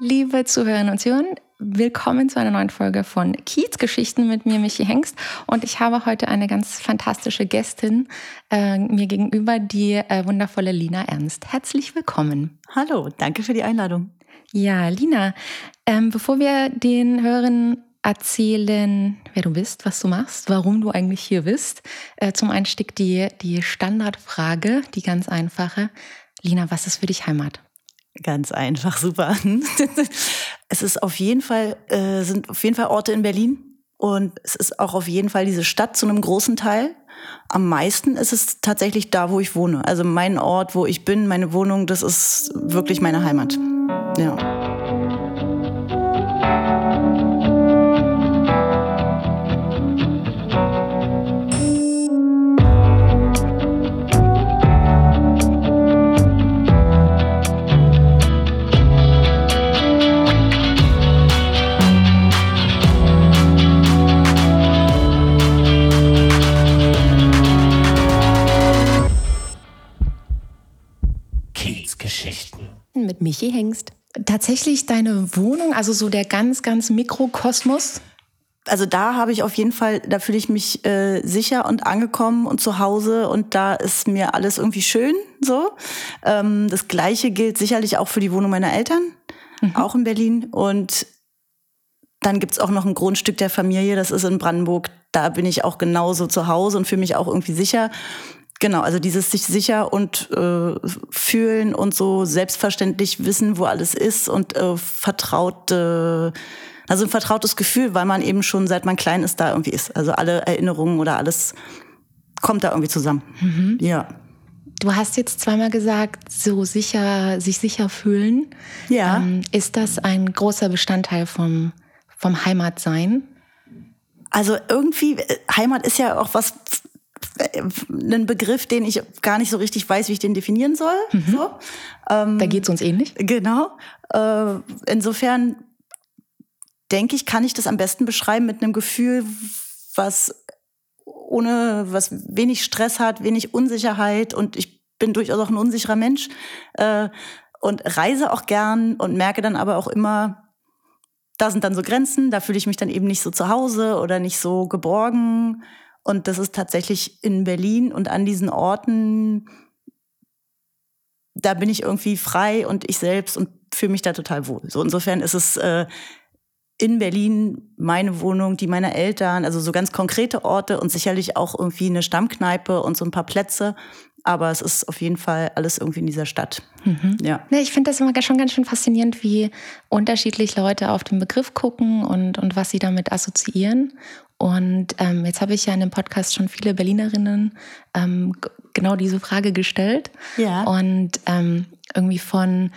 Liebe Zuhörerinnen und Zuhörer, willkommen zu einer neuen Folge von Kiezgeschichten mit mir, Michi Hengst. Und ich habe heute eine ganz fantastische Gästin äh, mir gegenüber, die äh, wundervolle Lina Ernst. Herzlich willkommen. Hallo, danke für die Einladung. Ja, Lina, ähm, bevor wir den Hörern erzählen, wer du bist, was du machst, warum du eigentlich hier bist, äh, zum Einstieg die, die Standardfrage, die ganz einfache. Lina, was ist für dich Heimat? Ganz einfach, super. es ist auf jeden Fall, äh, sind auf jeden Fall Orte in Berlin und es ist auch auf jeden Fall diese Stadt zu einem großen Teil. Am meisten ist es tatsächlich da, wo ich wohne. Also mein Ort, wo ich bin, meine Wohnung, das ist wirklich meine Heimat. Ja. Mit Michi Hengst. Tatsächlich deine Wohnung, also so der ganz, ganz Mikrokosmos? Also da habe ich auf jeden Fall, da fühle ich mich äh, sicher und angekommen und zu Hause und da ist mir alles irgendwie schön so. Ähm, das gleiche gilt sicherlich auch für die Wohnung meiner Eltern, mhm. auch in Berlin. Und dann gibt es auch noch ein Grundstück der Familie, das ist in Brandenburg. Da bin ich auch genauso zu Hause und fühle mich auch irgendwie sicher. Genau, also dieses sich sicher und äh, fühlen und so selbstverständlich wissen, wo alles ist und äh, vertraute, also ein vertrautes Gefühl, weil man eben schon seit man klein ist da irgendwie ist. Also alle Erinnerungen oder alles kommt da irgendwie zusammen. Mhm. Ja. Du hast jetzt zweimal gesagt, so sicher, sich sicher fühlen. Ja. Ähm, ist das ein großer Bestandteil vom, vom Heimatsein? Also irgendwie, äh, Heimat ist ja auch was einen Begriff, den ich gar nicht so richtig weiß, wie ich den definieren soll. Mhm. So. Ähm, da geht es uns ähnlich. Genau. Äh, insofern denke ich, kann ich das am besten beschreiben mit einem Gefühl, was ohne, was wenig Stress hat, wenig Unsicherheit und ich bin durchaus auch ein unsicherer Mensch äh, und reise auch gern und merke dann aber auch immer, da sind dann so Grenzen, da fühle ich mich dann eben nicht so zu Hause oder nicht so geborgen. Und das ist tatsächlich in Berlin und an diesen Orten, da bin ich irgendwie frei und ich selbst und fühle mich da total wohl. So insofern ist es äh, in Berlin meine Wohnung, die meiner Eltern, also so ganz konkrete Orte und sicherlich auch irgendwie eine Stammkneipe und so ein paar Plätze. Aber es ist auf jeden Fall alles irgendwie in dieser Stadt. Mhm. Ja. ja. Ich finde das immer schon ganz schön faszinierend, wie unterschiedlich Leute auf den Begriff gucken und, und was sie damit assoziieren. Und ähm, jetzt habe ich ja in dem Podcast schon viele Berlinerinnen ähm, genau diese Frage gestellt. Ja. Und ähm, irgendwie von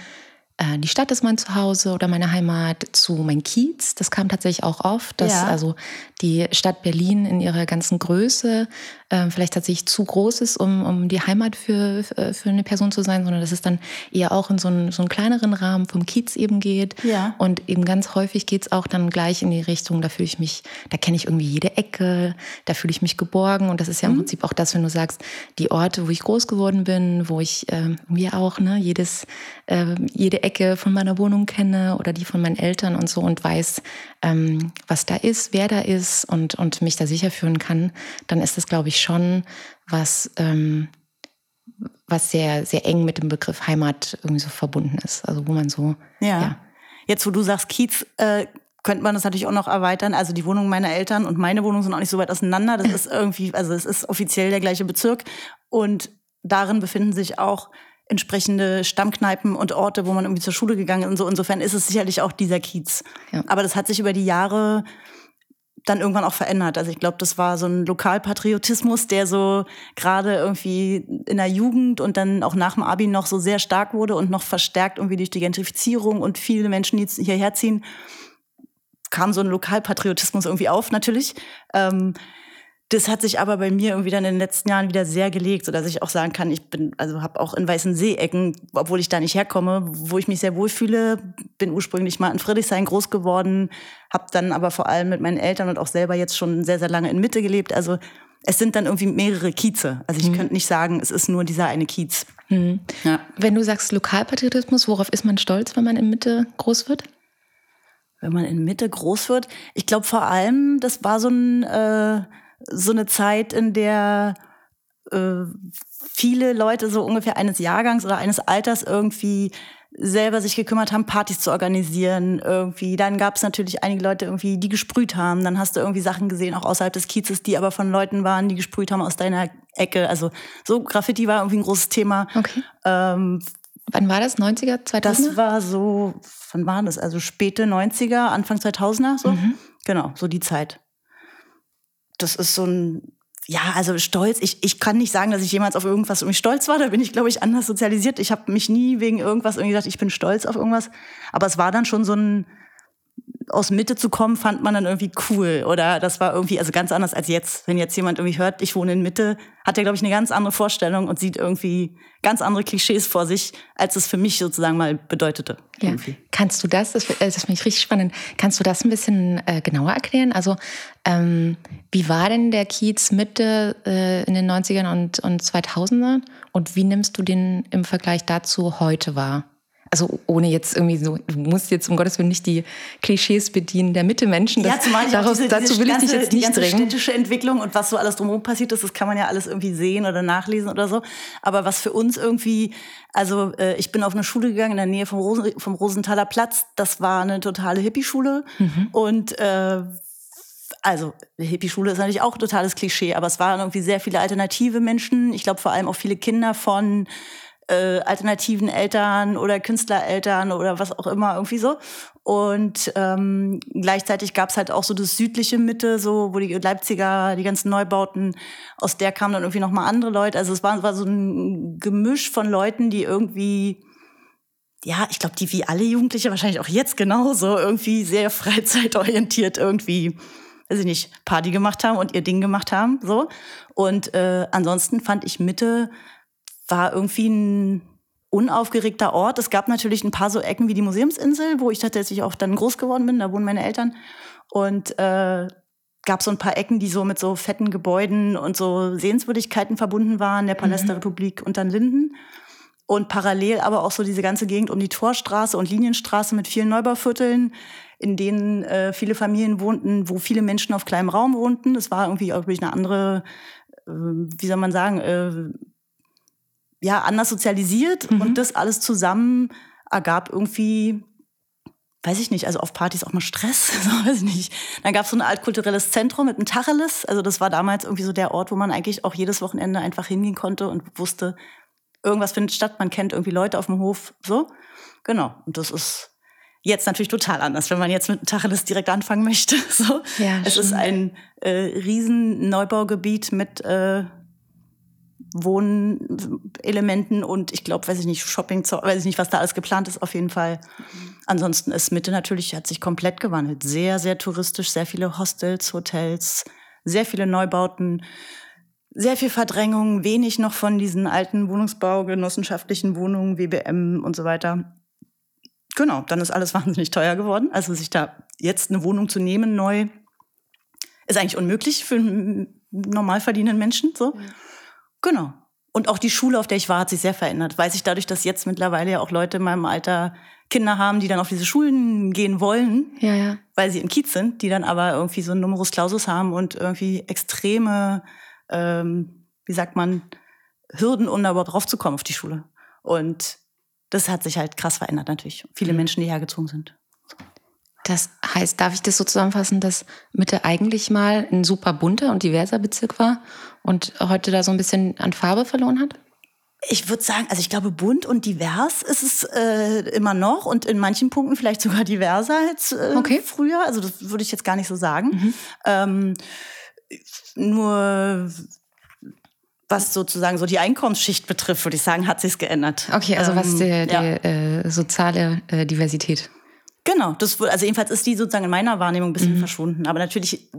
äh, die Stadt ist mein Zuhause oder meine Heimat zu mein Kiez. Das kam tatsächlich auch oft, dass ja. also die Stadt Berlin in ihrer ganzen Größe äh, vielleicht tatsächlich zu groß ist, um, um die Heimat für, äh, für eine Person zu sein, sondern dass es dann eher auch in so einen, so einen kleineren Rahmen vom Kiez eben geht. Ja. Und eben ganz häufig geht es auch dann gleich in die Richtung, da fühle ich mich, da kenne ich irgendwie jede Ecke, da fühle ich mich geborgen. Und das ist ja im mhm. Prinzip auch das, wenn du sagst, die Orte, wo ich groß geworden bin, wo ich äh, mir auch ne, jedes, äh, jede Ecke von meiner Wohnung kenne oder die von meinen Eltern und so und weiß, ähm, was da ist, wer da ist und, und mich da sicher führen kann, dann ist das, glaube ich, schon was, ähm, was sehr, sehr eng mit dem Begriff Heimat irgendwie so verbunden ist. Also wo man so. Ja. ja. Jetzt, wo du sagst Kiez, äh, könnte man das natürlich auch noch erweitern. Also die Wohnung meiner Eltern und meine Wohnung sind auch nicht so weit auseinander. Das ist irgendwie, also es ist offiziell der gleiche Bezirk. Und darin befinden sich auch entsprechende Stammkneipen und Orte, wo man irgendwie zur Schule gegangen ist und so. Insofern ist es sicherlich auch dieser Kiez. Ja. Aber das hat sich über die Jahre dann irgendwann auch verändert. Also ich glaube, das war so ein Lokalpatriotismus, der so gerade irgendwie in der Jugend und dann auch nach dem Abi noch so sehr stark wurde und noch verstärkt irgendwie durch die Gentrifizierung und viele Menschen, die hierher ziehen, kam so ein Lokalpatriotismus irgendwie auf natürlich. Ähm, das hat sich aber bei mir irgendwie dann in den letzten Jahren wieder sehr gelegt, so dass ich auch sagen kann, ich bin, also habe auch in Weißen See-Ecken, obwohl ich da nicht herkomme, wo ich mich sehr wohlfühle, bin ursprünglich mal in Friedrichshain groß geworden, habe dann aber vor allem mit meinen Eltern und auch selber jetzt schon sehr, sehr lange in Mitte gelebt. Also es sind dann irgendwie mehrere Kieze. Also ich mhm. könnte nicht sagen, es ist nur dieser eine Kiez. Mhm. Ja. Wenn du sagst Lokalpatriotismus, worauf ist man stolz, wenn man in Mitte groß wird? Wenn man in Mitte groß wird, ich glaube vor allem, das war so, ein, äh, so eine Zeit, in der äh, viele Leute so ungefähr eines Jahrgangs oder eines Alters irgendwie selber sich gekümmert haben, Partys zu organisieren irgendwie. Dann gab es natürlich einige Leute irgendwie, die gesprüht haben. Dann hast du irgendwie Sachen gesehen, auch außerhalb des Kiezes, die aber von Leuten waren, die gesprüht haben aus deiner Ecke. Also so Graffiti war irgendwie ein großes Thema. Okay. Ähm, Wann war das? 90er, 2000er? Das war so, wann war das? Also späte 90er, Anfang 2000er so. Mhm. Genau, so die Zeit. Das ist so ein ja, also stolz. Ich, ich kann nicht sagen, dass ich jemals auf irgendwas irgendwie stolz war. Da bin ich, glaube ich, anders sozialisiert. Ich habe mich nie wegen irgendwas irgendwie gesagt, ich bin stolz auf irgendwas. Aber es war dann schon so ein, aus Mitte zu kommen, fand man dann irgendwie cool. Oder das war irgendwie, also ganz anders als jetzt. Wenn jetzt jemand irgendwie hört, ich wohne in Mitte, hat er, glaube ich, eine ganz andere Vorstellung und sieht irgendwie ganz andere Klischees vor sich, als es für mich sozusagen mal bedeutete. Ja. Kannst du das, das, äh, das finde ich richtig spannend, kannst du das ein bisschen äh, genauer erklären? Also, ähm, wie war denn der Kiez Mitte äh, in den 90ern und, und 2000ern? Und wie nimmst du den im Vergleich dazu heute wahr? Also ohne jetzt irgendwie so, du musst jetzt um Gottes Willen nicht die Klischees bedienen der Mitte-Menschen. Ja, zumal ich daraus, diese, dazu will ganze, ich dich jetzt nicht die drängen. städtische Entwicklung und was so alles drumherum passiert ist, das kann man ja alles irgendwie sehen oder nachlesen oder so. Aber was für uns irgendwie, also äh, ich bin auf eine Schule gegangen in der Nähe vom, Rosen, vom Rosenthaler Platz. Das war eine totale Hippie-Schule. Mhm. Und äh, also Hippie-Schule ist natürlich auch ein totales Klischee, aber es waren irgendwie sehr viele alternative Menschen. Ich glaube vor allem auch viele Kinder von äh, alternativen Eltern oder Künstlereltern oder was auch immer irgendwie so. Und ähm, gleichzeitig gab es halt auch so das südliche Mitte, so wo die Leipziger, die ganzen Neubauten, aus der kamen dann irgendwie noch mal andere Leute. Also es war, war so ein Gemisch von Leuten, die irgendwie ja, ich glaube, die wie alle Jugendliche, wahrscheinlich auch jetzt genauso, irgendwie sehr freizeitorientiert irgendwie, weiß ich nicht, Party gemacht haben und ihr Ding gemacht haben, so. Und äh, ansonsten fand ich Mitte war irgendwie ein unaufgeregter Ort. Es gab natürlich ein paar so Ecken wie die Museumsinsel, wo ich tatsächlich auch dann groß geworden bin. Da wohnen meine Eltern. Und äh, gab so ein paar Ecken, die so mit so fetten Gebäuden und so Sehenswürdigkeiten verbunden waren, der Palast mhm. der Republik und dann Linden. Und parallel aber auch so diese ganze Gegend um die Torstraße und Linienstraße mit vielen Neubauvierteln, in denen äh, viele Familien wohnten, wo viele Menschen auf kleinem Raum wohnten. Das war irgendwie auch eine andere, äh, wie soll man sagen, äh, ja, anders sozialisiert mhm. und das alles zusammen ergab irgendwie, weiß ich nicht, also auf Partys auch mal Stress, so, weiß ich nicht. Dann gab es so ein altkulturelles Zentrum mit einem Tacheles, also das war damals irgendwie so der Ort, wo man eigentlich auch jedes Wochenende einfach hingehen konnte und wusste, irgendwas findet statt, man kennt irgendwie Leute auf dem Hof, so. Genau, und das ist jetzt natürlich total anders, wenn man jetzt mit Tacheles direkt anfangen möchte. So. Ja, es ist ein äh, riesen Neubaugebiet mit äh, Wohnelementen und ich glaube, weiß ich nicht, Shopping, weiß ich nicht, was da alles geplant ist, auf jeden Fall. Ansonsten ist Mitte natürlich, hat sich komplett gewandelt. Sehr, sehr touristisch, sehr viele Hostels, Hotels, sehr viele Neubauten, sehr viel Verdrängung, wenig noch von diesen alten Wohnungsbau, genossenschaftlichen Wohnungen, WBM und so weiter. Genau, dann ist alles wahnsinnig teuer geworden. Also sich da jetzt eine Wohnung zu nehmen, neu, ist eigentlich unmöglich für einen normal verdienenden Menschen. So. Ja. Genau. Und auch die Schule, auf der ich war, hat sich sehr verändert. Weiß ich dadurch, dass jetzt mittlerweile ja auch Leute in meinem Alter Kinder haben, die dann auf diese Schulen gehen wollen, ja, ja. weil sie im Kiez sind, die dann aber irgendwie so einen Numerus Clausus haben und irgendwie extreme, ähm, wie sagt man, Hürden, um da überhaupt draufzukommen auf die Schule. Und das hat sich halt krass verändert natürlich. Viele mhm. Menschen, die hergezogen sind. Das heißt, darf ich das so zusammenfassen, dass Mitte eigentlich mal ein super bunter und diverser Bezirk war und heute da so ein bisschen an Farbe verloren hat? Ich würde sagen, also ich glaube, bunt und divers ist es äh, immer noch und in manchen Punkten vielleicht sogar diverser als äh, okay. früher. Also das würde ich jetzt gar nicht so sagen. Mhm. Ähm, nur was sozusagen so die Einkommensschicht betrifft, würde ich sagen, hat sich's geändert. Okay, also was ähm, die, die ja. äh, soziale äh, Diversität Genau, das also jedenfalls ist die sozusagen in meiner Wahrnehmung ein bisschen mhm. verschwunden. Aber natürlich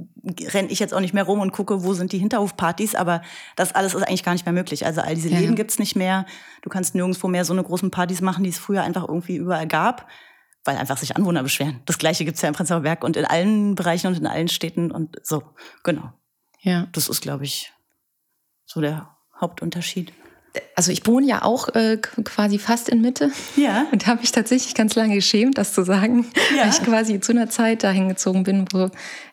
renne ich jetzt auch nicht mehr rum und gucke, wo sind die Hinterhofpartys, aber das alles ist eigentlich gar nicht mehr möglich. Also all diese ja, Läden ja. gibt's nicht mehr. Du kannst nirgendwo mehr so eine großen Partys machen, die es früher einfach irgendwie überall gab, weil einfach sich Anwohner beschweren. Das gleiche gibt's ja im Prenzlauer Berg und in allen Bereichen und in allen Städten und so. Genau. Ja. Das ist, glaube ich, so der Hauptunterschied. Also ich wohne ja auch äh, quasi fast in Mitte. Ja. Und da habe ich tatsächlich ganz lange geschämt, das zu sagen, ja. weil ich quasi zu einer Zeit dahin gezogen bin, wo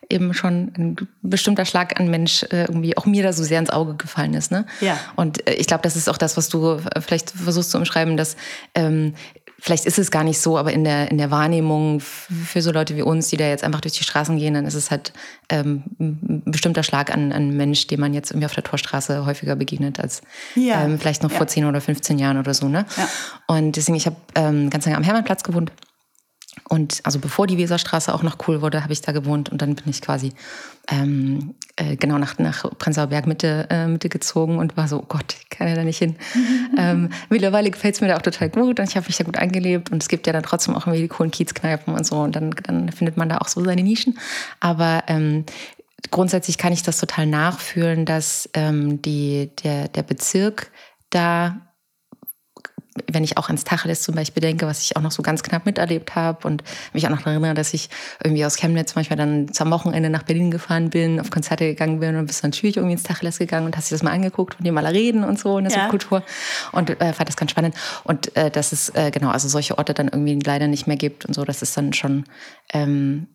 eben schon ein bestimmter Schlag an Mensch äh, irgendwie auch mir da so sehr ins Auge gefallen ist. Ne? Ja. Und äh, ich glaube, das ist auch das, was du äh, vielleicht versuchst zu umschreiben, dass ähm, vielleicht ist es gar nicht so, aber in der, in der Wahrnehmung für so Leute wie uns, die da jetzt einfach durch die Straßen gehen, dann ist es halt ähm, ein bestimmter Schlag an, an Mensch, dem man jetzt irgendwie auf der Torstraße häufiger begegnet als ja. ähm, vielleicht noch ja. vor 10 oder 15 Jahren oder so. Ne? Ja. Und deswegen, ich habe ähm, ganz lange am Hermannplatz gewohnt und also bevor die Weserstraße auch noch cool wurde, habe ich da gewohnt und dann bin ich quasi ähm, äh, genau nach, nach Prenzlauer Berg Mitte, äh, Mitte gezogen und war so, oh Gott, ich kann ja da nicht hin. ähm, mittlerweile gefällt es mir da auch total gut und ich habe mich da gut eingelebt und es gibt ja dann trotzdem auch irgendwie die coolen Kiezkneipen und so und dann, dann findet man da auch so seine Nischen. Aber ähm, grundsätzlich kann ich das total nachfühlen, dass ähm, die, der, der Bezirk da wenn ich auch ans Tacheles zum Beispiel denke, was ich auch noch so ganz knapp miterlebt habe und mich auch noch erinnere, dass ich irgendwie aus Chemnitz manchmal dann zum Wochenende nach Berlin gefahren bin, auf Konzerte gegangen bin und bist dann natürlich irgendwie ins Tacheles gegangen und hast dir das mal angeguckt und dir mal reden und so in der ja. Subkultur. Und äh, fand das ganz spannend. Und äh, dass es äh, genau also solche Orte dann irgendwie leider nicht mehr gibt und so, das ist dann schon ähm,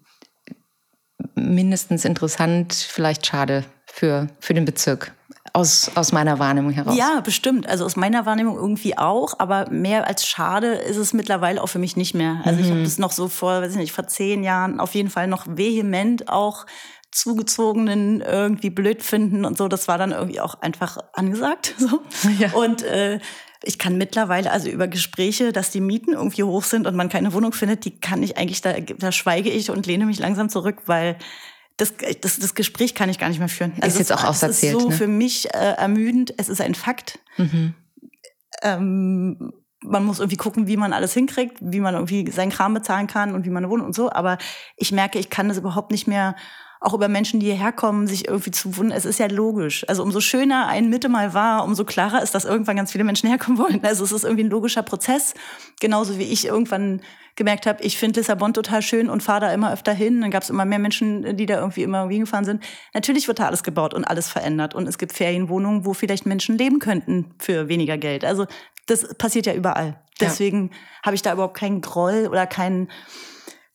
mindestens interessant, vielleicht schade für, für den Bezirk aus, aus meiner Wahrnehmung heraus. Ja, bestimmt. Also aus meiner Wahrnehmung irgendwie auch, aber mehr als schade ist es mittlerweile auch für mich nicht mehr. Also mhm. ich habe das noch so vor, weiß ich nicht, vor zehn Jahren auf jeden Fall noch vehement auch zugezogenen irgendwie blöd finden und so. Das war dann irgendwie auch einfach angesagt. So. Ja. Und äh, ich kann mittlerweile also über Gespräche, dass die Mieten irgendwie hoch sind und man keine Wohnung findet, die kann ich eigentlich, da, da schweige ich und lehne mich langsam zurück, weil das, das, das Gespräch kann ich gar nicht mehr führen. Also ist jetzt auch auserzählt. Es ist so ne? für mich äh, ermüdend. Es ist ein Fakt. Mhm. Ähm, man muss irgendwie gucken, wie man alles hinkriegt, wie man irgendwie seinen Kram bezahlen kann und wie man wohnt und so. Aber ich merke, ich kann das überhaupt nicht mehr auch über Menschen, die hierher kommen, sich irgendwie zu wundern. Es ist ja logisch. Also umso schöner ein Mitte mal war, umso klarer ist, dass irgendwann ganz viele Menschen herkommen wollen. Also es ist irgendwie ein logischer Prozess. Genauso wie ich irgendwann gemerkt habe, ich finde Lissabon total schön und fahre da immer öfter hin. Dann gab es immer mehr Menschen, die da irgendwie immer hingefahren sind. Natürlich wird da alles gebaut und alles verändert. Und es gibt Ferienwohnungen, wo vielleicht Menschen leben könnten für weniger Geld. Also das passiert ja überall. Deswegen ja. habe ich da überhaupt keinen Groll oder kein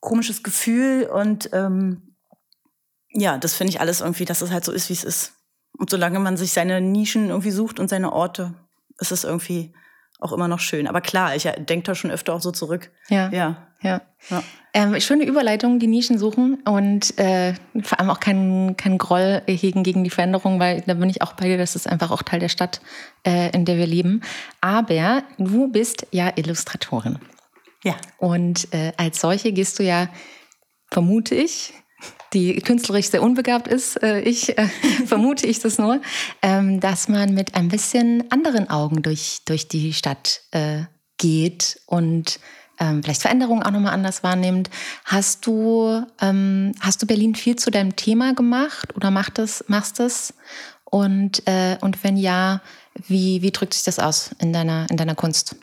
komisches Gefühl. Und ähm, ja, das finde ich alles irgendwie, dass es halt so ist, wie es ist. Und solange man sich seine Nischen irgendwie sucht und seine Orte, ist es irgendwie auch immer noch schön. Aber klar, ich denke da schon öfter auch so zurück. Ja. Ja. ja. ja. Ähm, schöne Überleitung, die Nischen suchen und äh, vor allem auch keinen kein Groll hegen gegen die Veränderung, weil da bin ich auch bei dir, das ist einfach auch Teil der Stadt, äh, in der wir leben. Aber du bist ja Illustratorin. Ja. Und äh, als solche gehst du ja, vermute ich, die künstlerisch sehr unbegabt ist, äh, ich äh, vermute ich das nur, ähm, dass man mit ein bisschen anderen Augen durch, durch die Stadt äh, geht und ähm, vielleicht Veränderungen auch nochmal anders wahrnimmt. Hast du, ähm, hast du Berlin viel zu deinem Thema gemacht oder macht das, machst das? Und, äh, und wenn ja, wie, wie drückt sich das aus in deiner, in deiner Kunst?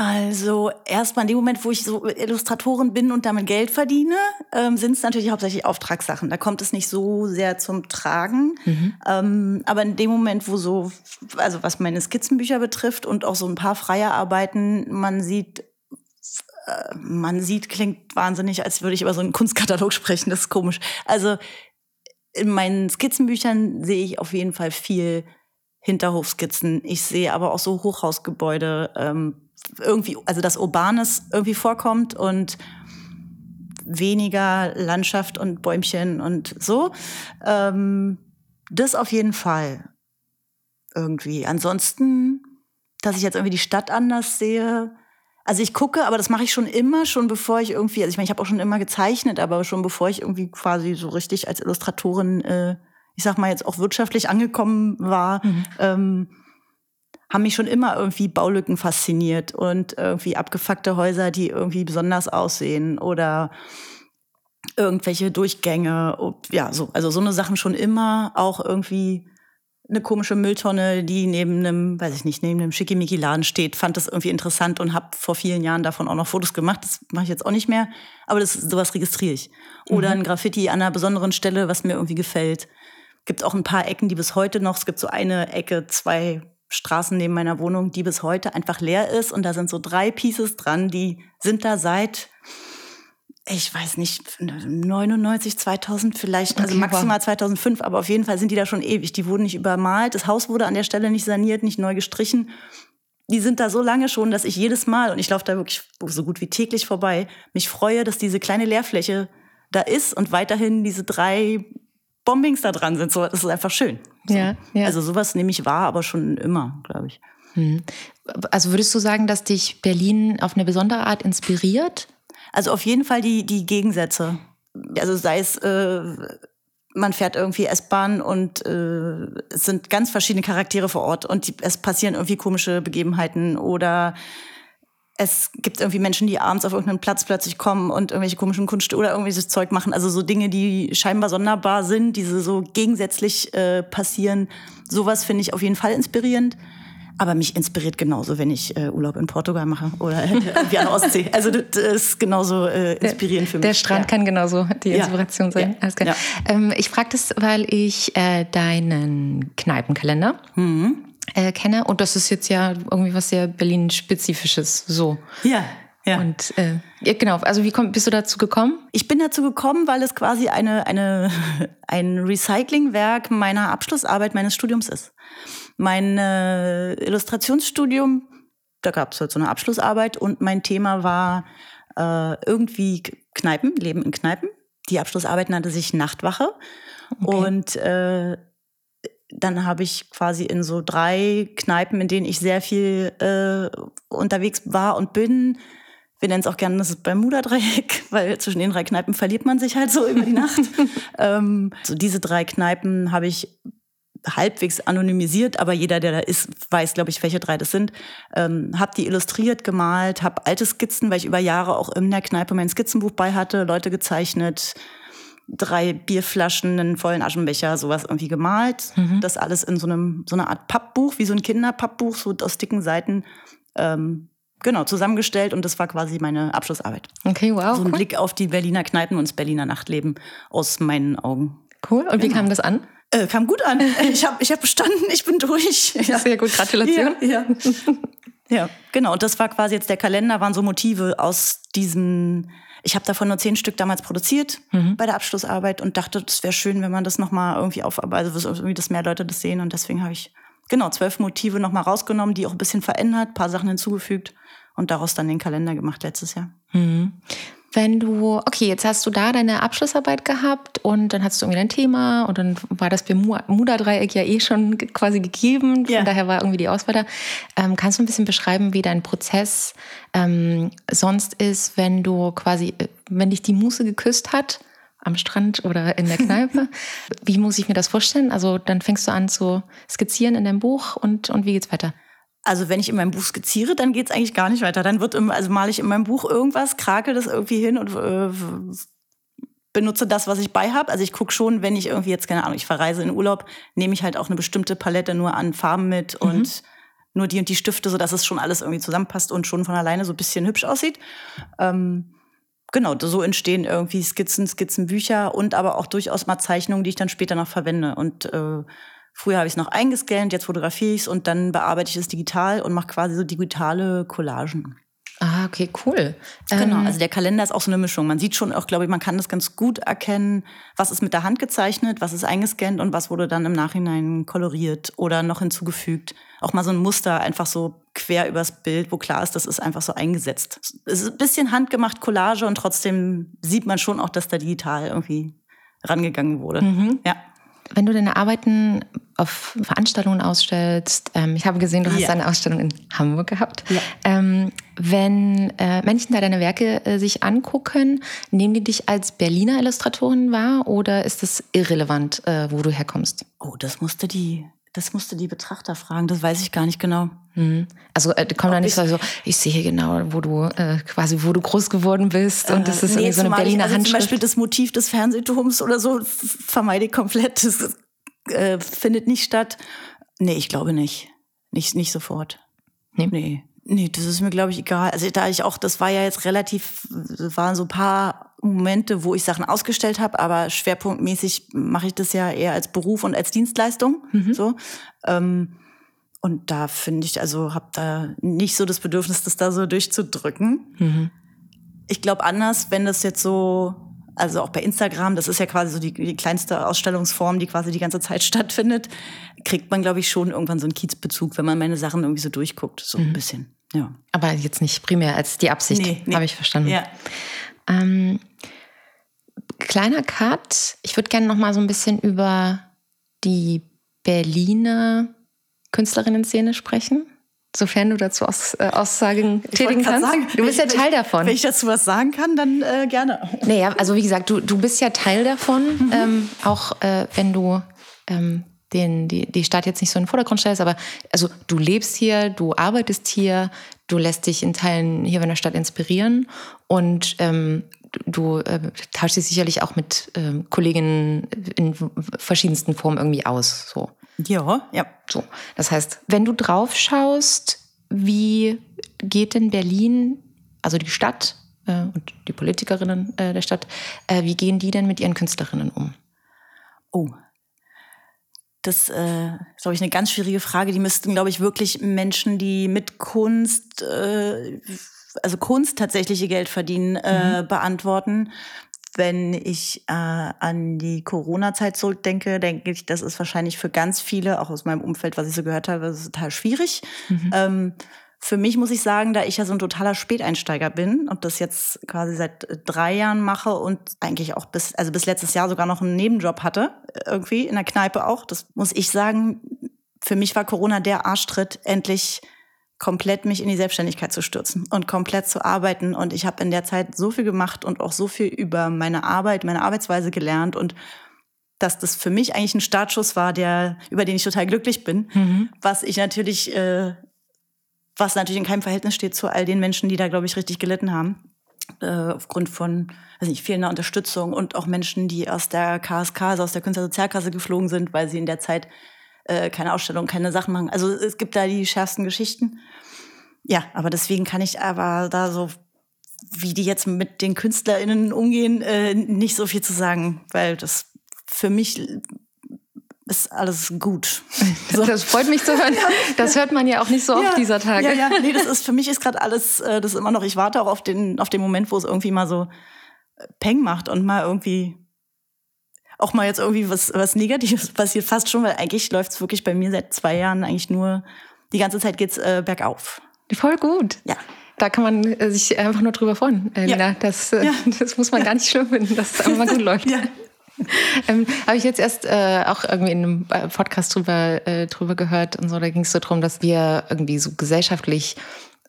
Also erstmal in dem Moment, wo ich so Illustratorin bin und damit Geld verdiene, ähm, sind es natürlich hauptsächlich Auftragssachen. Da kommt es nicht so sehr zum Tragen. Mhm. Ähm, aber in dem Moment, wo so, also was meine Skizzenbücher betrifft und auch so ein paar freie Arbeiten, man sieht, äh, man sieht, klingt wahnsinnig, als würde ich über so einen Kunstkatalog sprechen. Das ist komisch. Also in meinen Skizzenbüchern sehe ich auf jeden Fall viel Hinterhofskizzen. Ich sehe aber auch so Hochhausgebäude. Ähm, irgendwie, also dass Urbanes irgendwie vorkommt und weniger Landschaft und Bäumchen und so. Ähm, das auf jeden Fall irgendwie. Ansonsten, dass ich jetzt irgendwie die Stadt anders sehe. Also ich gucke, aber das mache ich schon immer, schon bevor ich irgendwie, also ich meine, ich habe auch schon immer gezeichnet, aber schon bevor ich irgendwie quasi so richtig als Illustratorin, äh, ich sag mal jetzt auch wirtschaftlich angekommen war, mhm. ähm, haben mich schon immer irgendwie Baulücken fasziniert und irgendwie abgefuckte Häuser, die irgendwie besonders aussehen oder irgendwelche Durchgänge. Ja, so. Also so eine Sachen schon immer. Auch irgendwie eine komische Mülltonne, die neben einem, weiß ich nicht, neben einem Schickimicki-Laden steht, fand das irgendwie interessant und habe vor vielen Jahren davon auch noch Fotos gemacht. Das mache ich jetzt auch nicht mehr, aber das sowas registriere ich. Oder mhm. ein Graffiti an einer besonderen Stelle, was mir irgendwie gefällt Gibt auch ein paar Ecken, die bis heute noch, es gibt so eine Ecke, zwei Straßen neben meiner Wohnung, die bis heute einfach leer ist. Und da sind so drei Pieces dran, die sind da seit, ich weiß nicht, 99, 2000 vielleicht, also maximal 2005, aber auf jeden Fall sind die da schon ewig. Die wurden nicht übermalt, das Haus wurde an der Stelle nicht saniert, nicht neu gestrichen. Die sind da so lange schon, dass ich jedes Mal, und ich laufe da wirklich so gut wie täglich vorbei, mich freue, dass diese kleine Leerfläche da ist und weiterhin diese drei Bombings da dran sind. So, das ist einfach schön. So. Ja, ja. Also sowas nehme ich wahr, aber schon immer, glaube ich. Hm. Also würdest du sagen, dass dich Berlin auf eine besondere Art inspiriert? Also auf jeden Fall die, die Gegensätze. Also sei es, äh, man fährt irgendwie S-Bahn und äh, es sind ganz verschiedene Charaktere vor Ort und die, es passieren irgendwie komische Begebenheiten oder es gibt irgendwie Menschen, die abends auf irgendeinen Platz plötzlich kommen und irgendwelche komischen Kunst oder irgendwelches Zeug machen. Also so Dinge, die scheinbar sonderbar sind, diese so gegensätzlich äh, passieren. Sowas finde ich auf jeden Fall inspirierend. Aber mich inspiriert genauso, wenn ich äh, Urlaub in Portugal mache oder äh, wie an der Ostsee. Also das ist genauso äh, inspirierend für mich. Der Strand ja. kann genauso die Inspiration ja. sein. Ja. Alles klar. Ähm, ich frage das, weil ich äh, deinen Kneipenkalender mhm äh, kenne. Und das ist jetzt ja irgendwie was sehr Berlin-spezifisches. So. Ja. Ja. Und äh, ja, genau, also wie komm, bist du dazu gekommen? Ich bin dazu gekommen, weil es quasi eine, eine, ein Recyclingwerk meiner Abschlussarbeit meines Studiums ist. Mein äh, Illustrationsstudium, da gab es halt so eine Abschlussarbeit und mein Thema war äh, irgendwie Kneipen, Leben in Kneipen. Die Abschlussarbeit nannte sich Nachtwache. Okay. Und äh, dann habe ich quasi in so drei Kneipen, in denen ich sehr viel äh, unterwegs war und bin. Wir nennen es auch gerne das Bermuda-Dreieck, weil zwischen den drei Kneipen verliert man sich halt so über die Nacht. ähm, so diese drei Kneipen habe ich halbwegs anonymisiert, aber jeder, der da ist, weiß, glaube ich, welche drei das sind. Ähm, habe die illustriert, gemalt, habe alte Skizzen, weil ich über Jahre auch in der Kneipe mein Skizzenbuch bei hatte, Leute gezeichnet, drei Bierflaschen, einen vollen Aschenbecher, sowas irgendwie gemalt. Mhm. Das alles in so einem so einer Art Pappbuch, wie so ein Kinderpappbuch, so aus dicken Seiten. Ähm, genau, zusammengestellt und das war quasi meine Abschlussarbeit. Okay, wow. So ein cool. Blick auf die Berliner Kneipen und das Berliner Nachtleben aus meinen Augen. Cool. Und wie genau. kam das an? Äh, kam gut an. Ich habe ich hab bestanden, ich bin durch. Ja. Sehr gut, Gratulation. Ja, ja. ja, genau. Und das war quasi jetzt der Kalender, waren so Motive aus diesem ich habe davon nur zehn Stück damals produziert mhm. bei der Abschlussarbeit und dachte, es wäre schön, wenn man das nochmal irgendwie aufarbeitet, also irgendwie, dass mehr Leute das sehen. Und deswegen habe ich genau zwölf Motive nochmal rausgenommen, die auch ein bisschen verändert, paar Sachen hinzugefügt und daraus dann den Kalender gemacht letztes Jahr. Mhm. Wenn du, okay, jetzt hast du da deine Abschlussarbeit gehabt und dann hast du irgendwie dein Thema und dann war das Bermuda-Dreieck ja eh schon quasi gegeben. Von ja. daher war irgendwie die Auswahl da. Ähm, kannst du ein bisschen beschreiben, wie dein Prozess ähm, sonst ist, wenn du quasi, wenn dich die Muse geküsst hat? am Strand oder in der Kneipe. wie muss ich mir das vorstellen? Also dann fängst du an zu skizzieren in deinem Buch und, und wie geht's weiter? Also wenn ich in meinem Buch skizziere, dann geht's eigentlich gar nicht weiter. Dann wird immer, also male ich in meinem Buch irgendwas, krakel das irgendwie hin und äh, benutze das, was ich bei habe. Also ich gucke schon, wenn ich irgendwie jetzt, keine Ahnung, ich verreise in Urlaub, nehme ich halt auch eine bestimmte Palette nur an Farben mit mhm. und nur die und die Stifte, sodass es schon alles irgendwie zusammenpasst und schon von alleine so ein bisschen hübsch aussieht. Ähm, genau, so entstehen irgendwie Skizzen, Skizzenbücher und aber auch durchaus mal Zeichnungen, die ich dann später noch verwende. Und äh, Früher habe ich es noch eingescannt, jetzt fotografiere ich es und dann bearbeite ich es digital und mache quasi so digitale Collagen. Ah, okay, cool. Genau, ähm, also der Kalender ist auch so eine Mischung. Man sieht schon auch, glaube ich, man kann das ganz gut erkennen, was ist mit der Hand gezeichnet, was ist eingescannt und was wurde dann im Nachhinein koloriert oder noch hinzugefügt. Auch mal so ein Muster einfach so quer übers Bild, wo klar ist, das ist einfach so eingesetzt. Es ist ein bisschen handgemacht Collage und trotzdem sieht man schon auch, dass da digital irgendwie rangegangen wurde. Mhm. Ja. Wenn du deine Arbeiten auf Veranstaltungen ausstellst, ähm, ich habe gesehen, du hast ja. eine Ausstellung in Hamburg gehabt. Ja. Ähm, wenn äh, Menschen da deine Werke äh, sich angucken, nehmen die dich als Berliner Illustratorin wahr oder ist das irrelevant, äh, wo du herkommst? Oh, das musste die, das musste die Betrachter fragen. Das weiß ich gar nicht genau. Mhm. Also äh, kommt da nicht so, also, ich sehe genau, wo du äh, quasi, wo du groß geworden bist und das ist nee, irgendwie so eine Berliner also Handschrift. Zum Beispiel das Motiv des Fernsehturms oder so vermeide ich komplett. Das äh, findet nicht statt. Nee, ich glaube nicht. Nicht, nicht sofort. Nee. nee. Nee, das ist mir, glaube ich, egal. Also da ich auch, das war ja jetzt relativ, waren so paar Momente, wo ich Sachen ausgestellt habe, aber schwerpunktmäßig mache ich das ja eher als Beruf und als Dienstleistung. Mhm. So. Ähm, und da finde ich, also habe da nicht so das Bedürfnis, das da so durchzudrücken. Mhm. Ich glaube anders, wenn das jetzt so, also auch bei Instagram, das ist ja quasi so die, die kleinste Ausstellungsform, die quasi die ganze Zeit stattfindet, kriegt man, glaube ich, schon irgendwann so einen Kiezbezug, wenn man meine Sachen irgendwie so durchguckt, so mhm. ein bisschen. Ja. Aber jetzt nicht primär als die Absicht, nee, nee. habe ich verstanden. Ja. Ähm, kleiner Cut. Ich würde gerne noch mal so ein bisschen über die Berliner Künstlerinnen-Szene sprechen. Sofern du dazu Aus, äh, Aussagen ich tätigen kannst. Sagen, du bist ja Teil davon. Wenn ich dazu was sagen kann, dann äh, gerne. Naja, also wie gesagt, du, du bist ja Teil davon. Mhm. Ähm, auch äh, wenn du ähm, den, die, die Stadt jetzt nicht so in den Vordergrund stellst, aber also du lebst hier, du arbeitest hier, du lässt dich in Teilen hier in der Stadt inspirieren und ähm, du äh, tauschst dich sicherlich auch mit ähm, Kolleginnen in verschiedensten Formen irgendwie aus. So. Ja, ja. So. Das heißt, wenn du drauf schaust, wie geht denn Berlin, also die Stadt äh, und die Politikerinnen äh, der Stadt, äh, wie gehen die denn mit ihren Künstlerinnen um? Oh, das äh, ist, glaube ich, eine ganz schwierige Frage. Die müssten, glaube ich, wirklich Menschen, die mit Kunst, äh, also Kunst tatsächlich ihr Geld verdienen, äh, mhm. beantworten. Wenn ich äh, an die Corona-Zeit zurückdenke, denke ich, das ist wahrscheinlich für ganz viele, auch aus meinem Umfeld, was ich so gehört habe, total schwierig. Mhm. Ähm, für mich muss ich sagen, da ich ja so ein totaler Späteinsteiger bin und das jetzt quasi seit drei Jahren mache und eigentlich auch bis, also bis letztes Jahr sogar noch einen Nebenjob hatte, irgendwie in der Kneipe auch, das muss ich sagen, für mich war Corona der Arschtritt, endlich komplett mich in die Selbstständigkeit zu stürzen und komplett zu arbeiten. Und ich habe in der Zeit so viel gemacht und auch so viel über meine Arbeit, meine Arbeitsweise gelernt und dass das für mich eigentlich ein Startschuss war, der, über den ich total glücklich bin, mhm. was ich natürlich äh, was natürlich in keinem Verhältnis steht zu all den Menschen, die da, glaube ich, richtig gelitten haben. Äh, aufgrund von weiß nicht, fehlender Unterstützung und auch Menschen, die aus der KSK, also aus der Künstlersozialkasse geflogen sind, weil sie in der Zeit äh, keine Ausstellung, keine Sachen machen. Also es gibt da die schärfsten Geschichten. Ja, aber deswegen kann ich aber da so, wie die jetzt mit den KünstlerInnen umgehen, äh, nicht so viel zu sagen, weil das für mich ist alles gut. So. Das freut mich zu hören. Das hört man ja auch nicht so ja, oft dieser Tage. Ja, ja, nee, das ist für mich ist gerade alles, äh, das ist immer noch, ich warte auch auf den, auf den Moment, wo es irgendwie mal so äh, Peng macht und mal irgendwie auch mal jetzt irgendwie was, was Negatives passiert, fast schon, weil eigentlich läuft es wirklich bei mir seit zwei Jahren eigentlich nur, die ganze Zeit geht's äh, bergauf. Voll gut. Ja. Da kann man äh, sich einfach nur drüber freuen, äh, ja. Das, äh, ja. das muss man gar nicht schlimm finden, dass es einfach mal gut läuft. Ja. ähm, Habe ich jetzt erst äh, auch irgendwie in einem äh, Podcast drüber, äh, drüber gehört und so, da ging es so darum, dass wir irgendwie so gesellschaftlich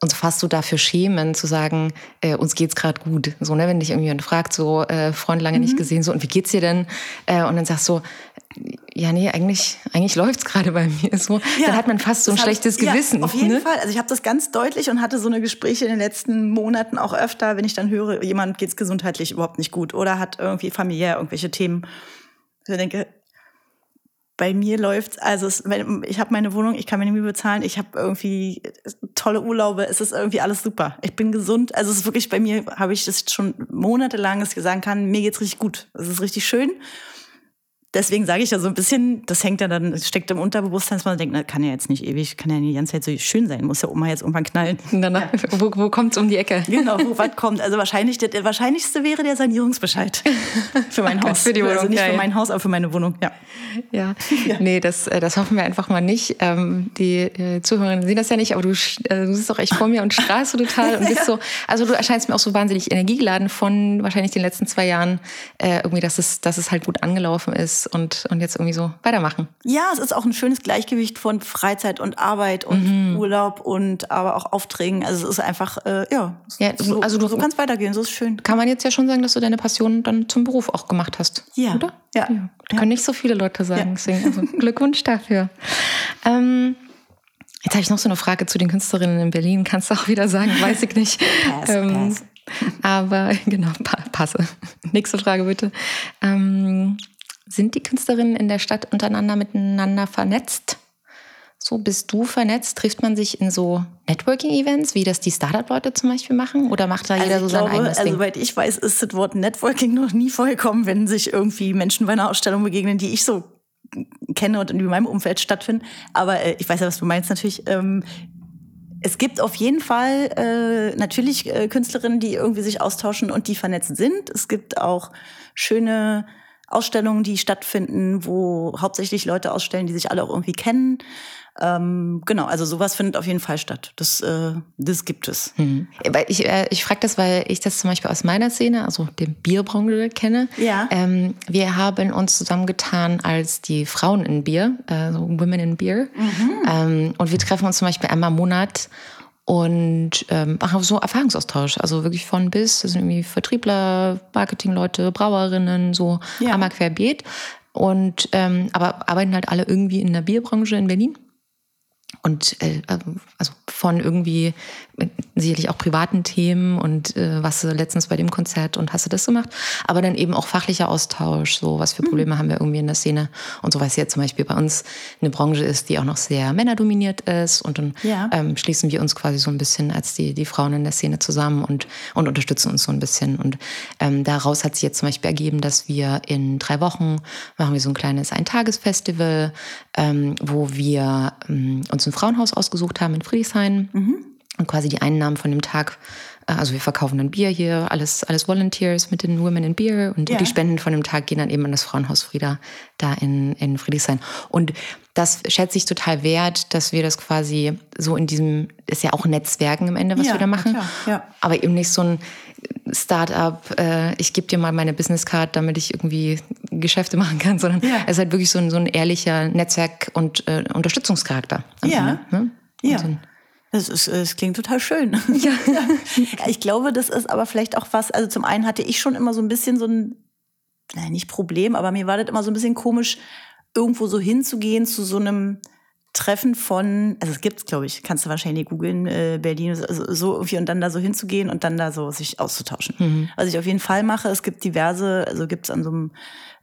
uns fast so dafür schämen, zu sagen, äh, uns geht's gerade gut. So, ne, wenn dich irgendjemand fragt, so, äh, Freund lange mhm. nicht gesehen, so, und wie geht's dir denn? Äh, und dann sagst du, ja, nee, eigentlich, eigentlich läuft's gerade bei mir. So, ja, dann hat man fast so ein schlechtes ich, Gewissen. Ja, auf jeden ne? Fall. Also ich habe das ganz deutlich und hatte so eine Gespräche in den letzten Monaten auch öfter, wenn ich dann höre, jemand geht's gesundheitlich überhaupt nicht gut oder hat irgendwie familiär irgendwelche Themen. Ich denke, bei mir läuft's, also es, ich habe meine Wohnung, ich kann meine Miete bezahlen, ich habe irgendwie tolle Urlaube, es ist irgendwie alles super. Ich bin gesund, also es ist wirklich bei mir, habe ich das schon monatelang, dass ich sagen kann, mir geht's richtig gut. Es ist richtig schön deswegen sage ich ja so ein bisschen, das hängt ja dann, steckt im Unterbewusstsein, dass man denkt, na, kann ja jetzt nicht ewig, kann ja nicht die ganze Zeit so schön sein, muss ja Oma jetzt irgendwann knallen. Na, na, wo wo kommt es um die Ecke? Genau, wo was kommt. Also wahrscheinlich, der, wahrscheinlichste wäre der Sanierungsbescheid für mein Haus. Für die Wohnung. Also nicht ja, für mein Haus, aber für meine Wohnung, ja. Ja, ja. nee, das, äh, das hoffen wir einfach mal nicht. Ähm, die äh, Zuhörerinnen sehen das ja nicht, aber du, äh, du sitzt doch echt vor mir und strahlst so total und bist so, also du erscheinst mir auch so wahnsinnig energiegeladen von wahrscheinlich den letzten zwei Jahren, äh, irgendwie, dass es, dass es halt gut angelaufen ist und, und jetzt irgendwie so weitermachen. Ja, es ist auch ein schönes Gleichgewicht von Freizeit und Arbeit und mhm. Urlaub und aber auch Aufträgen. Also es ist einfach, äh, ja, ja so, also du, so kann es weitergehen, so ist schön. Kann man jetzt ja schon sagen, dass du deine Passion dann zum Beruf auch gemacht hast, ja. oder? Ja. ja. Können nicht so viele Leute sagen, deswegen also Glückwunsch dafür. Ähm, Jetzt habe ich noch so eine Frage zu den Künstlerinnen in Berlin. Kannst du auch wieder sagen, weiß ich nicht. pass, ähm, pass. Aber genau, passe. Nächste Frage bitte. Ähm, sind die Künstlerinnen in der Stadt untereinander miteinander vernetzt? So bist du vernetzt? Trifft man sich in so Networking-Events, wie das die Startup-Leute zum Beispiel machen? Oder macht da jeder also so sein glaube, eigenes also, Ding? Soweit ich weiß, ist das Wort Networking noch nie vorgekommen, wenn sich irgendwie Menschen bei einer Ausstellung begegnen, die ich so kenne und in meinem Umfeld stattfinden. Aber äh, ich weiß ja, was du meinst natürlich. Ähm, es gibt auf jeden Fall äh, natürlich äh, Künstlerinnen, die irgendwie sich austauschen und die vernetzt sind. Es gibt auch schöne Ausstellungen, die stattfinden, wo hauptsächlich Leute ausstellen, die sich alle auch irgendwie kennen. Ähm, genau, also sowas findet auf jeden Fall statt. Das, äh, das gibt es. Hm. Weil Ich, äh, ich frage das, weil ich das zum Beispiel aus meiner Szene, also der Bierbranche, kenne. Ja. Ähm, wir haben uns zusammengetan als die Frauen in Bier, äh, so Women in Beer. Ähm, und wir treffen uns zum Beispiel einmal im Monat und ähm, machen so Erfahrungsaustausch. Also wirklich von bis. Das sind irgendwie Vertriebler, Marketingleute, Brauerinnen, so Ja. einmal querbeet. Und ähm, aber arbeiten halt alle irgendwie in der Bierbranche in Berlin. Und äh, also von irgendwie sicherlich auch privaten Themen und äh, was letztens bei dem Konzert und hast du das gemacht, aber dann eben auch fachlicher Austausch, so was für Probleme haben wir irgendwie in der Szene und so, weil es jetzt zum Beispiel bei uns eine Branche ist, die auch noch sehr männerdominiert ist und dann Ja. ähm, schließen wir uns quasi so ein bisschen als die, die Frauen in der Szene zusammen und, und unterstützen uns so ein bisschen. Und ähm, daraus hat sich jetzt zum Beispiel ergeben, dass wir in drei Wochen machen wir so ein kleines Eintagesfestival, ähm, wo wir ähm, uns ein Frauenhaus ausgesucht haben in Friedrichshain und quasi die Einnahmen von dem Tag, äh, also wir verkaufen dann Bier hier, alles, alles Volunteers mit den Women in Beer und Ja. die Spenden von dem Tag gehen dann eben an das Frauenhaus Frieda da in, in Friedrichshain. Und das schätze ich total wert, dass wir das quasi so in diesem, ist ja auch Netzwerken im Ende, was Ja, wir da machen. ja. Aber eben nicht so ein Start-up, äh, ich gebe dir mal meine Businesscard, damit ich irgendwie Geschäfte machen kann, sondern Ja. es ist halt wirklich so ein, so ein ehrlicher Netzwerk- und äh, Unterstützungscharakter. am Ja. Ende, ne? Ja. So Das, ist, das klingt total schön. Ja. Ich glaube, das ist aber vielleicht auch was, also zum einen hatte ich schon immer so ein bisschen so ein, nein, nicht Problem, aber mir war das immer so ein bisschen komisch, irgendwo so hinzugehen zu so einem Treffen von, also es gibt's, glaube ich, kannst du wahrscheinlich googeln, äh, Berlin, also so irgendwie und dann da so hinzugehen und dann da so sich auszutauschen. Was ich auf jeden Fall mache, es gibt diverse, also gibt's an so einem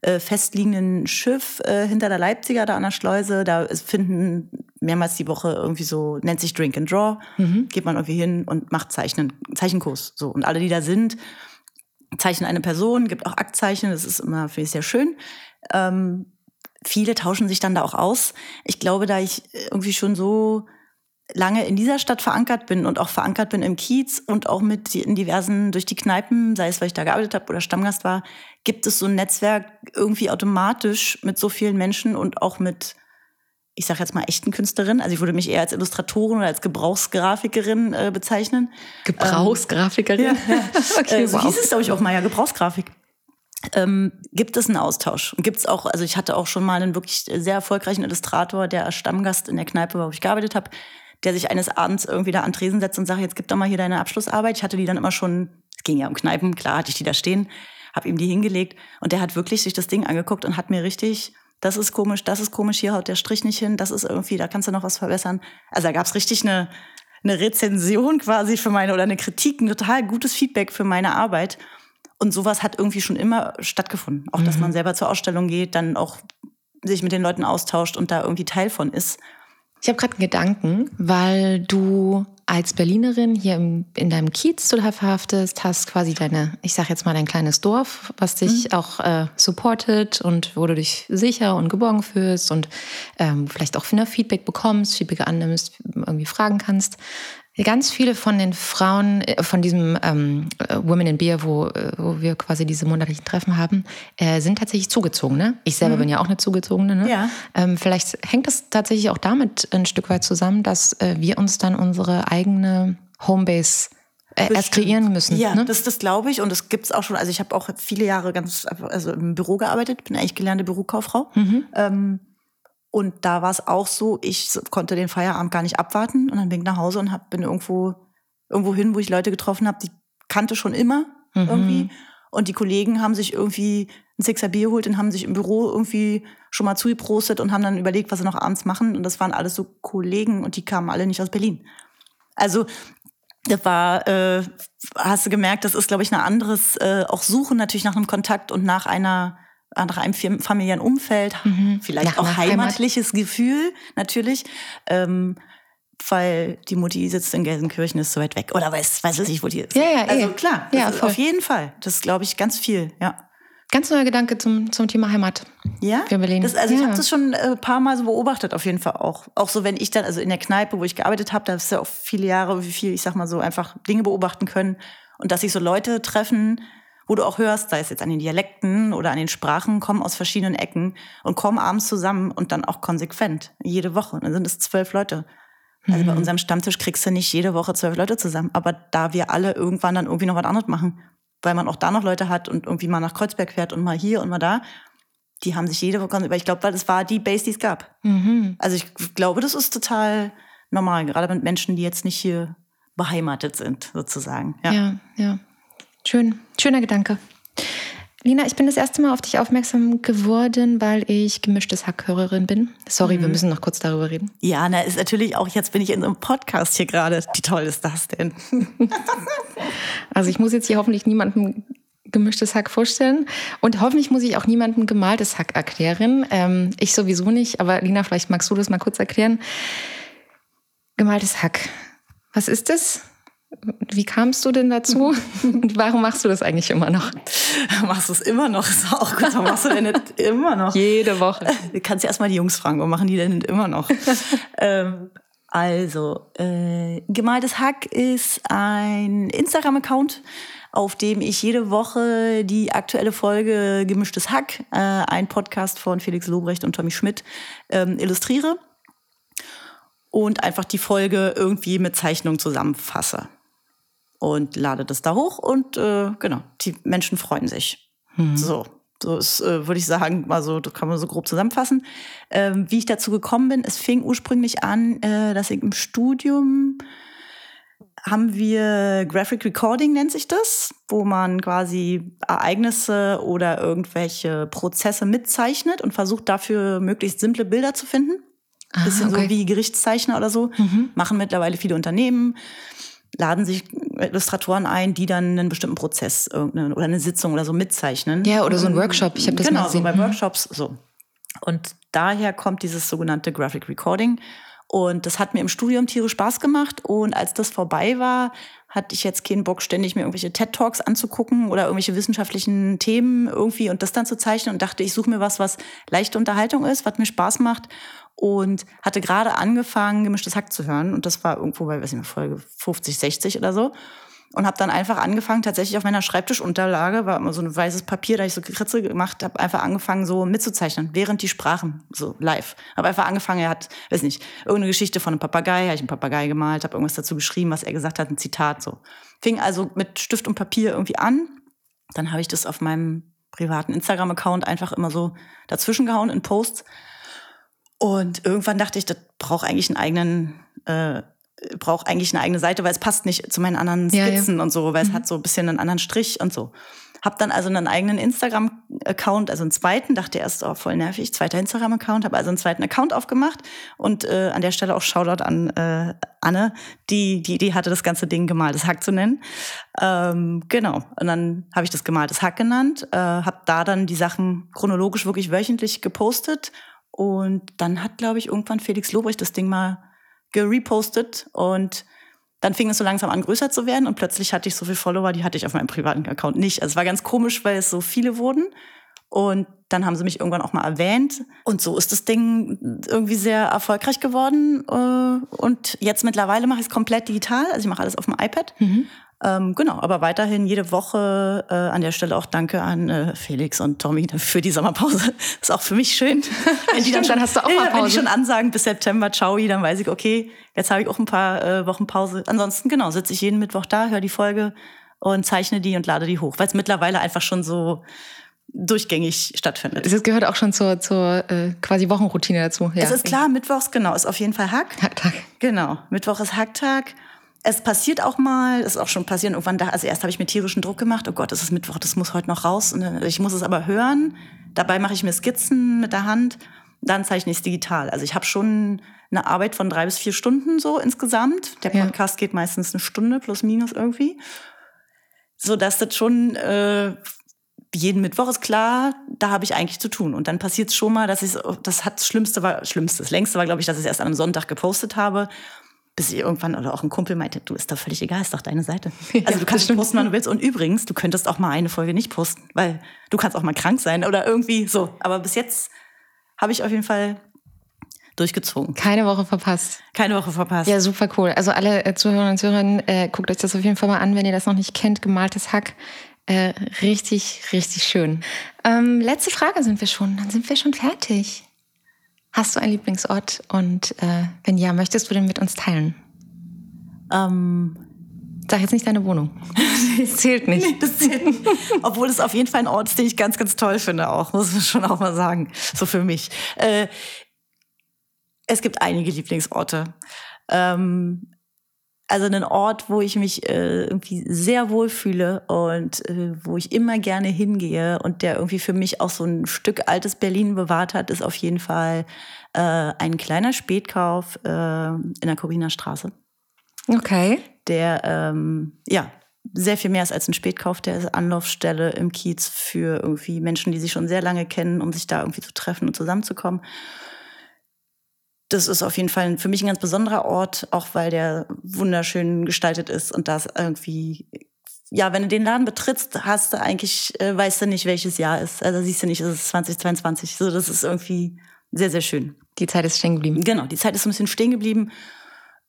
äh, festliegenden Schiff äh, hinter der Leipziger, da an der Schleuse, da finden mehrmals die Woche irgendwie so, nennt sich Drink and Draw, geht man irgendwie hin und macht Zeichnen, Zeichenkurs, so. Und alle, die da sind, zeichnen eine Person, gibt auch Aktzeichen, das ist immer, finde ich, sehr schön. Ähm, viele tauschen sich dann da auch aus. Ich glaube, da ich irgendwie schon so lange in dieser Stadt verankert bin und auch verankert bin im Kiez und auch mit in diversen durch die Kneipen, sei es weil ich da gearbeitet habe oder Stammgast war, gibt es so ein Netzwerk irgendwie automatisch mit so vielen Menschen und auch mit ich sage jetzt mal echten Künstlerinnen. Also ich würde mich eher als Illustratorin oder als Gebrauchsgrafikerin äh, bezeichnen. Gebrauchsgrafikerin. okay, äh, so wow. hieß es, glaube ich, auch mal ja, Gebrauchsgrafik. Ähm, gibt es einen Austausch? Und gibt es auch, also ich hatte auch schon mal einen wirklich sehr erfolgreichen Illustrator, der als Stammgast in der Kneipe wo ich gearbeitet habe, der sich eines Abends irgendwie da an Tresen setzt und sagt, jetzt gib doch mal hier deine Abschlussarbeit. Ich hatte die dann immer schon, es ging ja um Kneipen, klar hatte ich die da stehen, habe ihm die hingelegt und der hat wirklich sich das Ding angeguckt und hat mir richtig, das ist komisch, das ist komisch, hier haut der Strich nicht hin, das ist irgendwie, da kannst du noch was verbessern. Also da gab es richtig eine, eine Rezension quasi für meine oder eine Kritik, ein total gutes Feedback für meine Arbeit. Und sowas hat irgendwie schon immer stattgefunden. Auch, dass man selber zur Ausstellung geht, dann auch sich mit den Leuten austauscht und da irgendwie Teil von ist. Ich habe gerade einen Gedanken, weil du als Berlinerin hier im, in deinem Kiez total verhaftest, hast quasi deine, ich sag jetzt mal dein kleines Dorf, was dich auch äh, supportet und wo du dich sicher und geborgen fühlst und ähm, vielleicht auch Feedback bekommst, Feedback annimmst, irgendwie fragen kannst. Ganz viele von den Frauen, äh, von diesem ähm, äh, Women in Beer, wo, äh, wo wir quasi diese monatlichen Treffen haben, äh, sind tatsächlich Zugezogene. Ich selber bin ja auch eine Zugezogene. Ne? Ja. Ähm, vielleicht hängt das tatsächlich auch damit ein Stück weit zusammen, dass äh, wir uns dann unsere eigene Homebase äh, erst kreieren müssen. Ja, ne? das, das glaube ich. Und das gibt's auch schon. Also ich habe auch viele Jahre ganz also im Büro gearbeitet, bin eigentlich gelernte Bürokauffrau. Mhm. Ähm, und da war es auch so, ich konnte den Feierabend gar nicht abwarten. Und dann bin ich nach Hause und hab, bin irgendwo, irgendwo hin, wo ich Leute getroffen habe, die kannte schon immer Mhm. irgendwie. Und die Kollegen haben sich irgendwie ein Sixer Bier geholt und haben sich im Büro irgendwie schon mal zugeprostet und haben dann überlegt, was sie noch abends machen. Und das waren alles so Kollegen und die kamen alle nicht aus Berlin. Also das war, äh, hast du gemerkt, das ist, glaube ich, ein anderes, äh, auch Suchen natürlich nach einem Kontakt und nach einer nach einem familiären Umfeld, mhm. vielleicht nach auch heimatliches Heimat. Gefühl natürlich. Ähm, weil die Mutti sitzt in Gelsenkirchen, ist so weit weg. Oder weiß, weiß ich, wo die ist. Ja, ja, also eh. klar, ja, auf jeden Fall. Das glaube ich ganz viel, ja. Ganz neuer Gedanke zum, zum Thema Heimat. Ja. Für Berlin. Das, also ja. ich habe das schon ein äh, paar Mal so beobachtet, auf jeden Fall auch. Auch so, wenn ich dann, also in der Kneipe, wo ich gearbeitet habe, da ist ja auch viele Jahre, wie viel, ich sag mal so, einfach Dinge beobachten können. Und dass sich so Leute treffen, wo du auch hörst, sei es jetzt an den Dialekten oder an den Sprachen, kommen aus verschiedenen Ecken und kommen abends zusammen und dann auch konsequent, jede Woche. Und dann sind es zwölf Leute. Also mhm. bei unserem Stammtisch kriegst du nicht jede Woche zwölf Leute zusammen. Aber da wir alle irgendwann dann irgendwie noch was anderes machen, weil man auch da noch Leute hat und irgendwie mal nach Kreuzberg fährt und mal hier und mal da, die haben sich jede Woche, weil ich glaube, weil das war die Base, die es gab. Mhm. Also ich glaube, das ist total normal, gerade mit Menschen, die jetzt nicht hier beheimatet sind, sozusagen. Ja, ja. ja. Schön, schöner Gedanke. Lina, ich bin das erste Mal auf dich aufmerksam geworden, weil ich gemischtes Hackhörerin bin. Sorry, mhm. wir müssen noch kurz darüber reden. Ja, na, ist natürlich auch, jetzt bin ich in einem Podcast hier gerade. Wie toll ist das denn? also ich muss jetzt hier hoffentlich niemandem gemischtes Hack vorstellen. Und hoffentlich muss ich auch niemandem gemaltes Hack erklären. Ähm, ich sowieso nicht, aber Lina, vielleicht magst du das mal kurz erklären. Gemaltes Hack. Was ist das? Wie kamst du denn dazu? Und warum machst du das eigentlich immer noch? Machst du es immer noch? Ist auch gut. Warum machst du denn nicht immer noch? Jede Woche. Du kannst ja erstmal die Jungs fragen, warum machen die denn nicht immer noch? ähm, also, äh, Gemaltes Hack ist ein Instagram-Account, auf dem ich jede Woche die aktuelle Folge Gemischtes Hack, äh, ein Podcast von Felix Lobrecht und Tommy Schmidt, ähm, illustriere und einfach die Folge irgendwie mit Zeichnung zusammenfasse und lade das da hoch und äh, genau, die Menschen freuen sich. Mhm. So, so ist, äh, würde ich sagen, also das kann man so grob zusammenfassen. Ähm, wie ich dazu gekommen bin, es fing ursprünglich an, äh, dass ich im Studium haben wir Graphic Recording nennt sich das, wo man quasi Ereignisse oder irgendwelche Prozesse mitzeichnet und versucht dafür möglichst simple Bilder zu finden. Ah, Bisschen okay. so wie Gerichtszeichner oder so. Mhm. Machen mittlerweile viele Unternehmen laden sich Illustratoren ein, die dann einen bestimmten Prozess oder eine Sitzung oder so mitzeichnen. Ja, oder so ein Workshop. Ich habe das genau, mal gesehen. Genau, so bei mhm. Workshops so. Und daher kommt dieses sogenannte Graphic Recording. Und das hat mir im Studium tierisch Spaß gemacht. Und als das vorbei war, hatte ich jetzt keinen Bock, ständig mir irgendwelche TED-Talks anzugucken oder irgendwelche wissenschaftlichen Themen irgendwie und das dann zu zeichnen und dachte, ich suche mir was, was leichte Unterhaltung ist, was mir Spaß macht und hatte gerade angefangen, gemischtes Hack zu hören. Und das war irgendwo bei, weiß ich nicht, Folge 50, 60 oder so. Und habe dann einfach angefangen, tatsächlich auf meiner Schreibtischunterlage, war immer so ein weißes Papier, da ich so Kritze gemacht habe, einfach angefangen, so mitzuzeichnen, während die sprachen, so live. Habe einfach angefangen, er hat, weiß nicht, irgendeine Geschichte von einem Papagei, habe ich einen Papagei gemalt, habe irgendwas dazu geschrieben, was er gesagt hat, ein Zitat so. Fing also mit Stift und Papier irgendwie an. Dann habe ich das auf meinem privaten Instagram-Account einfach immer so dazwischen gehauen in Posts und irgendwann dachte ich, das braucht eigentlich einen eigenen, äh, braucht eigentlich eine eigene Seite, weil es passt nicht zu meinen anderen Skizzen ja, ja. und so, weil mhm. es hat so ein bisschen einen anderen Strich und so. Hab dann also einen eigenen Instagram-Account, also einen zweiten, dachte erst, oh, voll nervig, zweiter Instagram-Account, habe also einen zweiten Account aufgemacht und äh, an der Stelle auch Shoutout an äh, Anne, die die Idee hatte, das ganze Ding gemaltes Hack zu nennen. Ähm, genau, und dann habe ich das gemaltes Hack genannt, äh, habe da dann die Sachen chronologisch wirklich wöchentlich gepostet und dann hat, glaube ich, irgendwann Felix Lobrecht das Ding mal gerepostet und dann fing es so langsam an, größer zu werden und plötzlich hatte ich so viele Follower, die hatte ich auf meinem privaten Account nicht. Also es war ganz komisch, weil es so viele wurden. Und dann haben sie mich irgendwann auch mal erwähnt. Und so ist das Ding irgendwie sehr erfolgreich geworden. Äh, und jetzt mittlerweile mache ich es komplett digital. Also ich mache alles auf dem iPad. Mhm. Ähm, genau, aber weiterhin jede Woche äh, an der Stelle auch Danke an äh, Felix und Tommy für die Sommerpause. Ist auch für mich schön. wenn die dann, schon, hast du auch mal Pause. Wenn die schon ansagen bis September, ciao, dann weiß ich, okay, jetzt habe ich auch ein paar äh, Wochen Pause. Ansonsten, genau, sitze ich jeden Mittwoch da, höre die Folge und zeichne die und lade die hoch, weil es mittlerweile einfach schon so durchgängig stattfindet. Das gehört auch schon zur, zur äh, quasi Wochenroutine dazu. Ja. Es ist klar, Mittwochs, genau, ist auf jeden Fall Hack. Hacktag. Genau, Mittwoch ist Hacktag es passiert auch mal, es ist auch schon passiert, irgendwann da, also erst habe ich mir tierischen Druck gemacht, oh Gott, es ist Mittwoch, das muss heute noch raus. Und äh, ich muss es aber hören. Dabei mache ich mir Skizzen mit der Hand, dann zeichne ich es digital. Also ich habe schon eine Arbeit von drei bis vier Stunden so insgesamt. Der Podcast ja. geht meistens eine Stunde plus minus irgendwie. So dass das schon äh, jeden Mittwoch ist klar, da habe ich eigentlich zu tun. Und dann passiert es schon mal, dass ich, das hat das Schlimmste war, Schlimmste, das Längste war, glaube ich, dass ich es erst an einem Sonntag gepostet habe bis ich irgendwann oder auch ein Kumpel meinte, du ist doch völlig egal, ist doch deine Seite. Also ja, du kannst posten, wann du willst. Und übrigens, du könntest auch mal eine Folge nicht posten, weil du kannst auch mal krank sein oder irgendwie so. Aber bis jetzt habe ich auf jeden Fall durchgezogen. Keine Woche verpasst. Keine Woche verpasst. Ja, super cool. Also alle äh, Zuhörer und Zuhörerinnen, äh, guckt euch das auf jeden Fall mal an, wenn ihr das noch nicht kennt. Gemaltes Hack. Äh, richtig, richtig schön. Ähm, letzte Frage sind wir schon. Dann sind wir schon fertig. Hast du einen Lieblingsort und äh, wenn ja, möchtest du den mit uns teilen? Ähm, Sag jetzt nicht deine Wohnung. Das zählt nicht. Nee, das zählt nicht. Obwohl es auf jeden Fall ein Ort ist, den ich ganz, ganz toll finde, auch, muss man schon auch mal sagen. So für mich. Äh, es gibt einige Lieblingsorte. Ähm, also einen Ort, wo ich mich äh, irgendwie sehr wohl fühle und äh, wo ich immer gerne hingehe und der irgendwie für mich auch so ein Stück altes Berlin bewahrt hat, ist auf jeden Fall äh, ein kleiner Spätkauf äh, in der Coriner Straße. Okay. Der ähm, ja sehr viel mehr ist als ein Spätkauf, der ist Anlaufstelle im Kiez für irgendwie Menschen, die sich schon sehr lange kennen, um sich da irgendwie zu treffen und zusammenzukommen das ist auf jeden Fall für mich ein ganz besonderer Ort, auch weil der wunderschön gestaltet ist und das irgendwie, ja, wenn du den Laden betrittst, hast du eigentlich, äh, weißt du nicht, welches Jahr ist. Also siehst du nicht, es ist 2022. So, das ist irgendwie sehr, sehr schön. Die Zeit ist stehen geblieben. Genau, die Zeit ist ein bisschen stehen geblieben,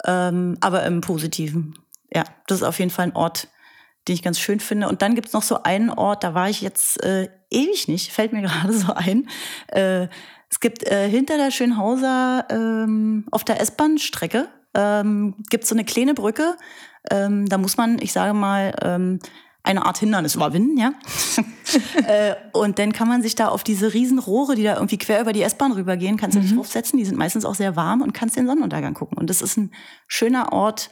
ähm, aber im Positiven. Ja, das ist auf jeden Fall ein Ort, den ich ganz schön finde. Und dann gibt's noch so einen Ort, da war ich jetzt äh, ewig nicht, fällt mir gerade so ein. Äh, es gibt äh, hinter der Schönhauser ähm, auf der S-Bahn-Strecke ähm, gibt so eine kleine Brücke. Ähm, da muss man, ich sage mal, ähm, eine Art Hindernis überwinden, ja. äh, und dann kann man sich da auf diese riesen Rohre, die da irgendwie quer über die S-Bahn rübergehen, kannst du dich mhm. draufsetzen. Die sind meistens auch sehr warm und kannst den Sonnenuntergang gucken. Und das ist ein schöner Ort,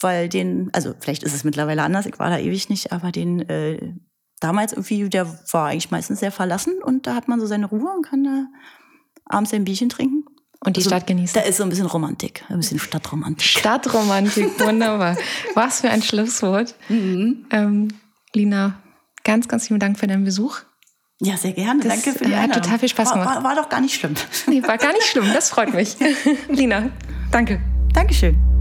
weil den, also vielleicht ist es mittlerweile anders, ich war da ewig nicht, aber den äh, damals irgendwie, der war eigentlich meistens sehr verlassen und da hat man so seine Ruhe und kann da abends ein Bierchen trinken. Und die also, Stadt genießen. Da ist so ein bisschen Romantik, ein bisschen Stadtromantik. Stadtromantik, wunderbar. Was für ein Schlusswort. Mhm. Ähm, Lina, ganz, ganz vielen Dank für deinen Besuch. Ja, sehr gerne. Das, Danke für die Einladung. Hat total viel Spaß gemacht. War, war, war doch gar nicht schlimm. Nee, war gar nicht schlimm. Das freut mich. Lina, danke. Dankeschön.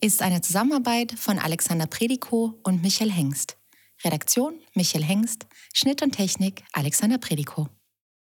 Ist eine Zusammenarbeit von Alexander Predikow und Michael Hengst. Redaktion Michael Hengst, Schnitt und Technik Alexander Predikow.